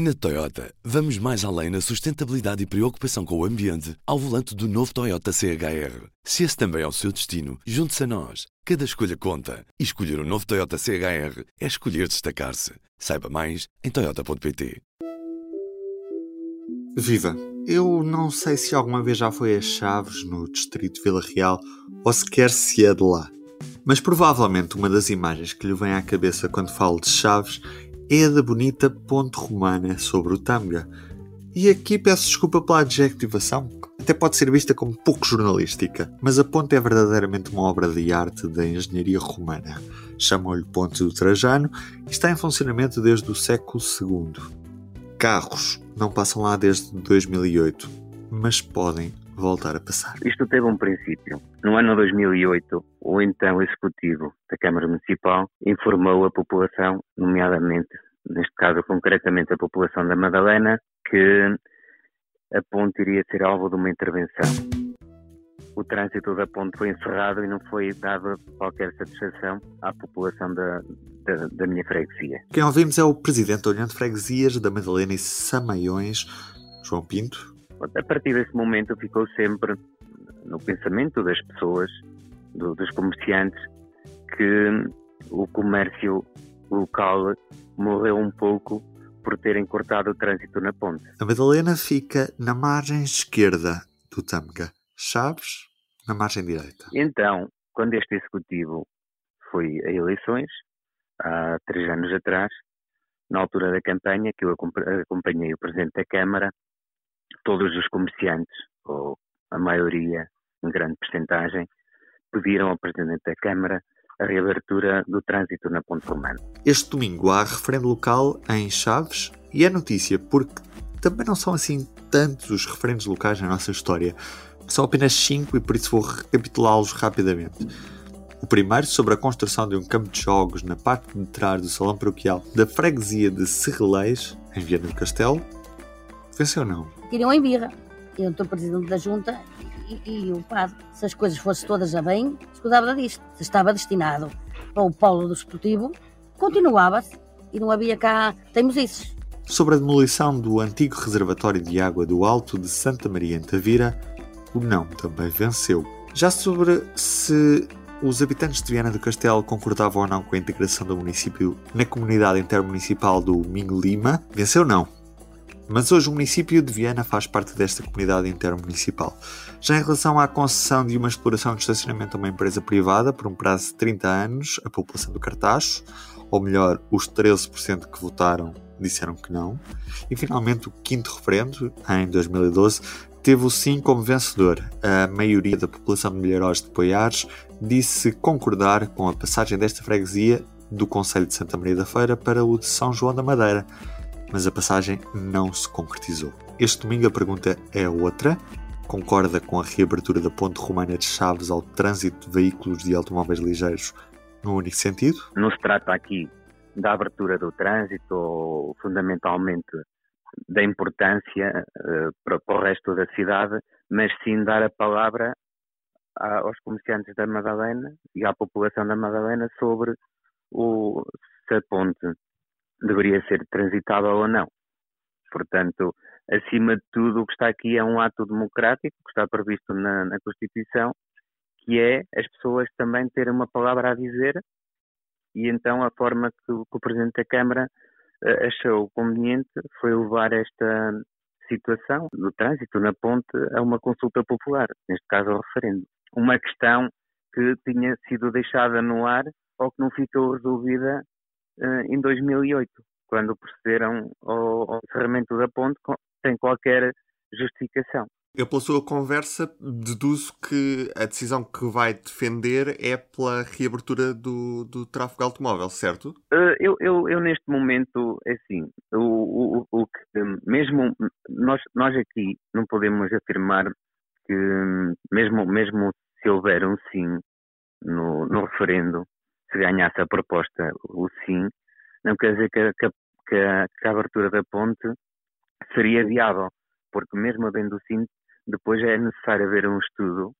Na Toyota, vamos mais além na sustentabilidade e preocupação com o ambiente ao volante do novo Toyota CHR. Se esse também é o seu destino, junte-se a nós. Cada escolha conta. E escolher o um novo Toyota CHR é escolher destacar-se. Saiba mais em Toyota.pt. Viva! Eu não sei se alguma vez já foi a Chaves, no distrito de Vila Real, ou sequer se é de lá. Mas provavelmente uma das imagens que lhe vem à cabeça quando falo de Chaves é da bonita ponte romana sobre o Tâmega. E aqui peço desculpa pela adjetivação, até pode ser vista como pouco jornalística, mas a ponte é verdadeiramente uma obra de arte da engenharia romana. Chamam-lhe Ponte do Trajano e está em funcionamento desde o século II. Carros não passam lá desde 2008, mas podem voltar a passar. Isto teve um princípio. No ano 2008, o então executivo da Câmara Municipal informou a população, nomeadamente, neste caso concretamente a população da Madalena, que a ponte iria ser alvo de uma intervenção. O trânsito da ponte foi encerrado e não foi dado qualquer satisfação à população da, da, da minha freguesia. Quem ouvimos é o presidente da União de Freguesias da Madalena e Samaiões, João Pinto, a partir desse momento ficou sempre no pensamento das pessoas, do, dos comerciantes, que o comércio local morreu um pouco por terem cortado o trânsito na ponte. A Madalena fica na margem esquerda do Tâmega. Chaves, na margem direita. Então, quando este executivo foi a eleições, há três anos atrás, na altura da campanha, que eu acompanhei o Presidente da Câmara, todos os comerciantes, ou a maioria, em grande percentagem, pediram ao Presidente da Câmara a reabertura do trânsito na Ponte Romana. Este domingo há referendo local em Chaves e é notícia porque também não são assim tantos os referendos locais na nossa história. São apenas cinco e por isso vou recapitulá-los rapidamente. O primeiro sobre a construção de um campo de jogos na parte de trás do salão paroquial da freguesia de Serrelês, em Viana do Castelo. Venceu não? Queriam em birra. Eu estou presidente da junta e, e, o padre, se as coisas fossem todas a bem, escudava disto. Se estava destinado para o polo do esportivo, continuava-se e não havia cá teimosices. Sobre a demolição do antigo reservatório de água do Alto de Santa Maria em Tavira, o não também venceu. Já sobre se os habitantes de Viana do Castelo concordavam ou não com a integração do município na comunidade intermunicipal do Minho Lima, venceu não. Mas hoje o município de Viana faz parte desta comunidade intermunicipal. Já em relação à concessão de uma exploração de estacionamento a uma empresa privada por um prazo de 30 anos, a população do Cartacho, ou melhor, os 13% que votaram disseram que não. E finalmente o quinto referendo, em 2012, teve o sim como vencedor. A maioria da população de Milharóis de Poiares disse concordar com a passagem desta freguesia do Conselho de Santa Maria da Feira para o de São João da Madeira mas a passagem não se concretizou. Este domingo a pergunta é outra. Concorda com a reabertura da ponte romana de Chaves ao trânsito de veículos de automóveis ligeiros no único sentido? Não se trata aqui da abertura do trânsito ou fundamentalmente da importância uh, para, para, o resto da cidade, mas sim dar a palavra a, aos comerciantes da Madalena e à população da Madalena sobre o, se a ponte deveria ser transitável ou não. Portanto, acima de tudo, o que está aqui é um ato democrático que está previsto na, na Constituição, que é as pessoas também terem uma palavra a dizer e então a forma que, que o Presidente da Câmara uh, achou conveniente foi levar esta situação do trânsito na ponte a uma consulta popular, neste caso ao referendo. Uma questão que tinha sido deixada no ar ou que não ficou resolvida em 2008, quando procederam ao, ao encerramento da ponte sem qualquer justificação. Eu, pela sua conversa, deduzo que a decisão que vai defender é pela reabertura do, do tráfego automóvel, certo? Uh, eu, eu, eu, neste momento, é assim, o, o, o que, mesmo nós, nós aqui não podemos afirmar que, mesmo, mesmo se houver um sim no, no referendo, se ganhasse a proposta o sim, não quer dizer que, que, que, a, que a abertura da ponte seria viável, porque mesmo havendo o sim, depois é necessário haver um estudo,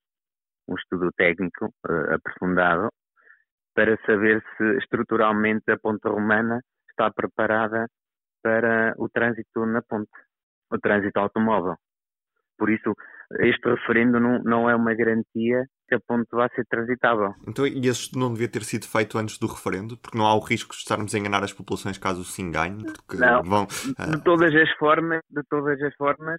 um estudo técnico uh, aprofundado, para saber se estruturalmente a ponte romana está preparada para o trânsito na ponte, o trânsito automóvel. Por isso, este referendo não, não é uma garantia que a ponte vá ser transitável. Então, e esse estudo não devia ter sido feito antes do referendo? Porque não há o risco de estarmos a enganar as populações caso se engane? Porque não, vão, uh... de todas as formas, de todas as formas,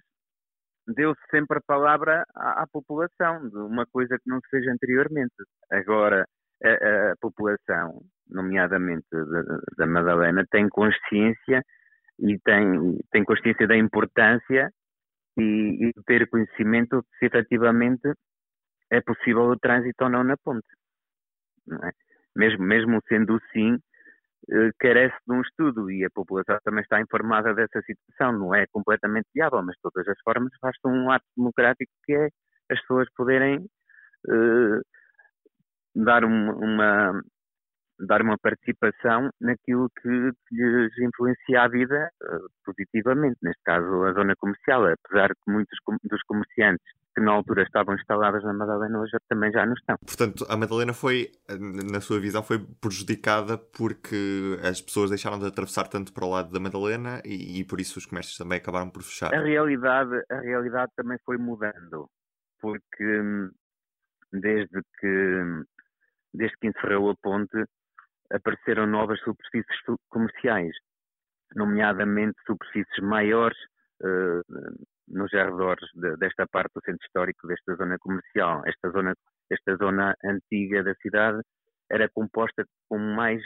deu-se sempre a palavra à, à, população, de uma coisa que não se fez anteriormente. Agora, a, a população, nomeadamente da, da Madalena, tem consciência e tem, tem consciência da importância e, e ter conhecimento se efetivamente é possível o trânsito ou não na ponte. Não é? mesmo, mesmo sendo sim, eh, carece de um estudo e a população também está informada dessa situação. Não é completamente viável, mas de todas as formas basta um ato democrático que é as pessoas poderem uh, dar uma, uma, dar uma participação naquilo que, lhes influencia a vida uh, positivamente, neste caso a zona comercial, apesar que muitos dos comerciantes que na altura estavam instaladas na Madalena hoje também já não estão. Portanto, a Madalena foi, na sua visão, foi prejudicada porque as pessoas deixaram de atravessar tanto para o lado da Madalena e, e por isso os comércios também acabaram por fechar. A realidade, a realidade também foi mudando, porque hum, desde que desde que encerrou a ponte, apareceram novas superfícies comerciais, nomeadamente superfícies maiores uh, nos arredores de, desta parte do centro histórico, desta zona comercial. Esta zona, esta zona antiga da cidade era composta com mais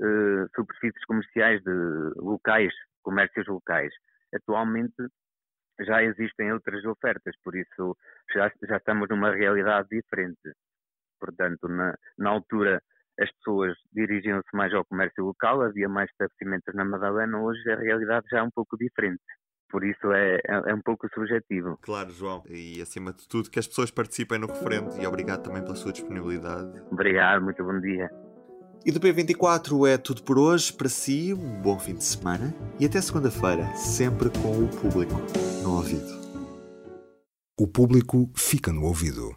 uh, superfícies comerciais de locais, comércios locais. Atualmente já existem outras ofertas, por isso já, já estamos numa realidade diferente. Portanto, na, na altura as pessoas dirigiam-se mais ao comércio local, havia mais estabelecimentos na Madalena, hoje a realidade já é um pouco diferente. Por isso é, é, é, um pouco subjetivo. Claro, João. E acima de tudo, que as pessoas participem no referendo e obrigado também pela sua disponibilidade. Obrigado, muito bom dia. E do P24 é tudo por hoje. Para si, um bom fim de semana e até segunda-feira, sempre com o público no ouvido. O público fica no ouvido.